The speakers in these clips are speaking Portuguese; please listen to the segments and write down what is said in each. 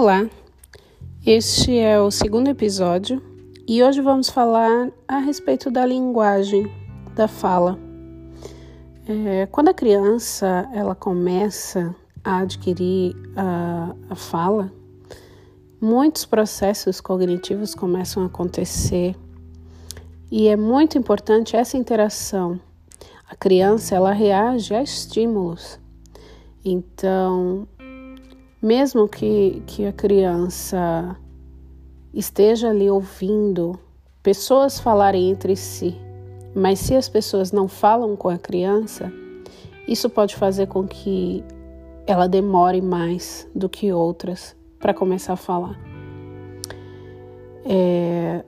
Olá, este é o segundo episódio e hoje vamos falar a respeito da linguagem, da fala. É, quando a criança ela começa a adquirir a, a fala, muitos processos cognitivos começam a acontecer e é muito importante essa interação. A criança ela reage a estímulos, então mesmo que, que a criança esteja ali ouvindo pessoas falarem entre si, mas se as pessoas não falam com a criança, isso pode fazer com que ela demore mais do que outras para começar a falar. É,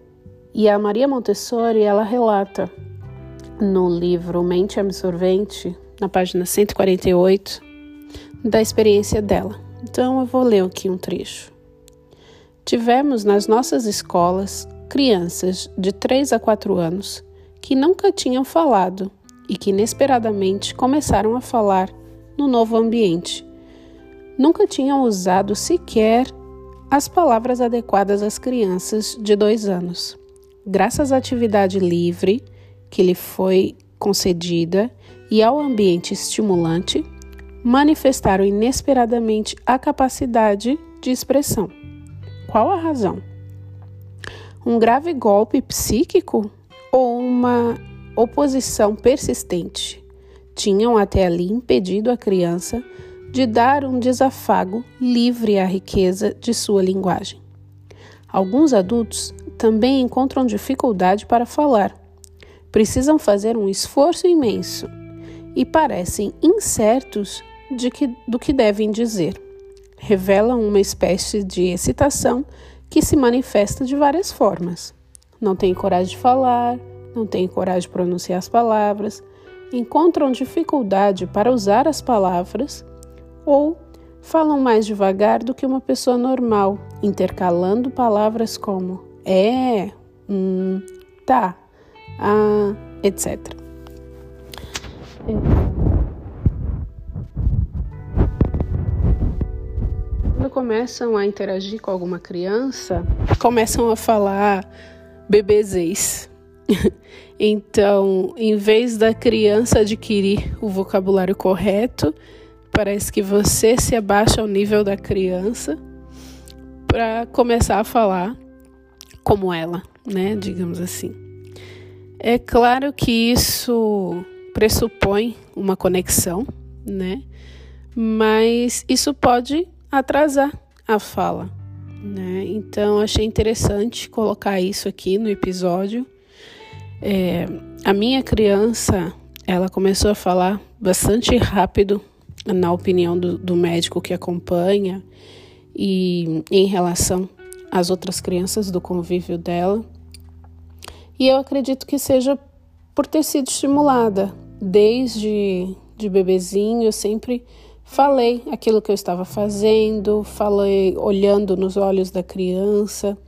e a Maria Montessori ela relata no livro Mente Absorvente, na página 148, da experiência dela. Então eu vou ler aqui um trecho. Tivemos nas nossas escolas crianças de 3 a 4 anos que nunca tinham falado e que inesperadamente começaram a falar no novo ambiente. Nunca tinham usado sequer as palavras adequadas às crianças de dois anos. Graças à atividade livre que lhe foi concedida e ao ambiente estimulante, manifestaram inesperadamente a capacidade de expressão. Qual a razão? Um grave golpe psíquico ou uma oposição persistente tinham até ali impedido a criança de dar um desafago livre à riqueza de sua linguagem. Alguns adultos também encontram dificuldade para falar, precisam fazer um esforço imenso e parecem incertos de que, do que devem dizer. Revelam uma espécie de excitação que se manifesta de várias formas. Não têm coragem de falar, não têm coragem de pronunciar as palavras, encontram dificuldade para usar as palavras ou falam mais devagar do que uma pessoa normal, intercalando palavras como é, hum, tá, ah, etc. É. começam a interagir com alguma criança, começam a falar bebezês. então, em vez da criança adquirir o vocabulário correto, parece que você se abaixa ao nível da criança para começar a falar como ela, né? Digamos assim. É claro que isso pressupõe uma conexão, né? Mas isso pode atrasar a fala. Né? Então, achei interessante colocar isso aqui no episódio. É, a minha criança, ela começou a falar bastante rápido, na opinião do, do médico que acompanha, e em relação às outras crianças do convívio dela. E eu acredito que seja por ter sido estimulada desde de bebezinho, eu sempre Falei aquilo que eu estava fazendo, falei olhando nos olhos da criança.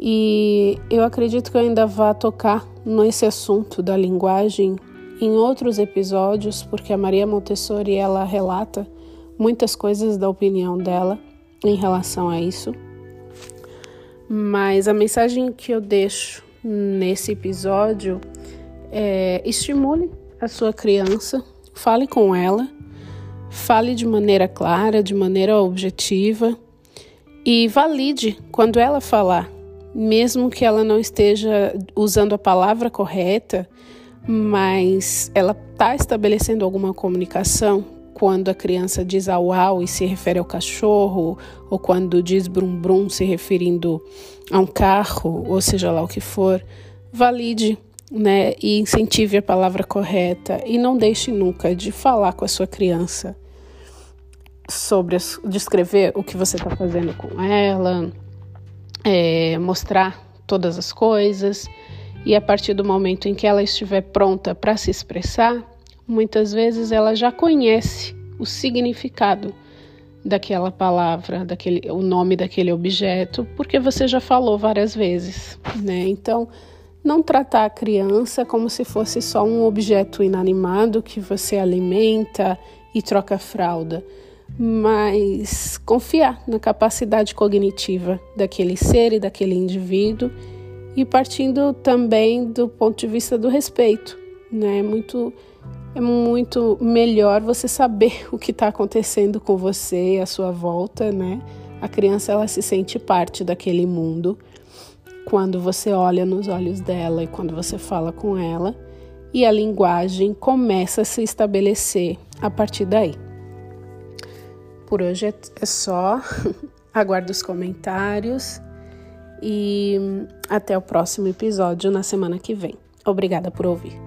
E eu acredito que eu ainda vá tocar nesse assunto da linguagem em outros episódios, porque a Maria Montessori ela relata muitas coisas da opinião dela em relação a isso. Mas a mensagem que eu deixo nesse episódio é estimule a sua criança, fale com ela Fale de maneira clara, de maneira objetiva e valide quando ela falar, mesmo que ela não esteja usando a palavra correta, mas ela está estabelecendo alguma comunicação quando a criança diz au au e se refere ao cachorro, ou quando diz brum brum se referindo a um carro, ou seja lá o que for, valide né, e incentive a palavra correta e não deixe nunca de falar com a sua criança sobre descrever o que você está fazendo com ela, é, mostrar todas as coisas e a partir do momento em que ela estiver pronta para se expressar, muitas vezes ela já conhece o significado daquela palavra, daquele, o nome daquele objeto, porque você já falou várias vezes, né? Então, não tratar a criança como se fosse só um objeto inanimado que você alimenta e troca fralda, mas confiar na capacidade cognitiva daquele ser e daquele indivíduo e partindo também do ponto de vista do respeito, né? É muito é muito melhor você saber o que está acontecendo com você à sua volta, né? A criança ela se sente parte daquele mundo quando você olha nos olhos dela e quando você fala com ela, e a linguagem começa a se estabelecer a partir daí. Por hoje é só. Aguardo os comentários e até o próximo episódio na semana que vem. Obrigada por ouvir.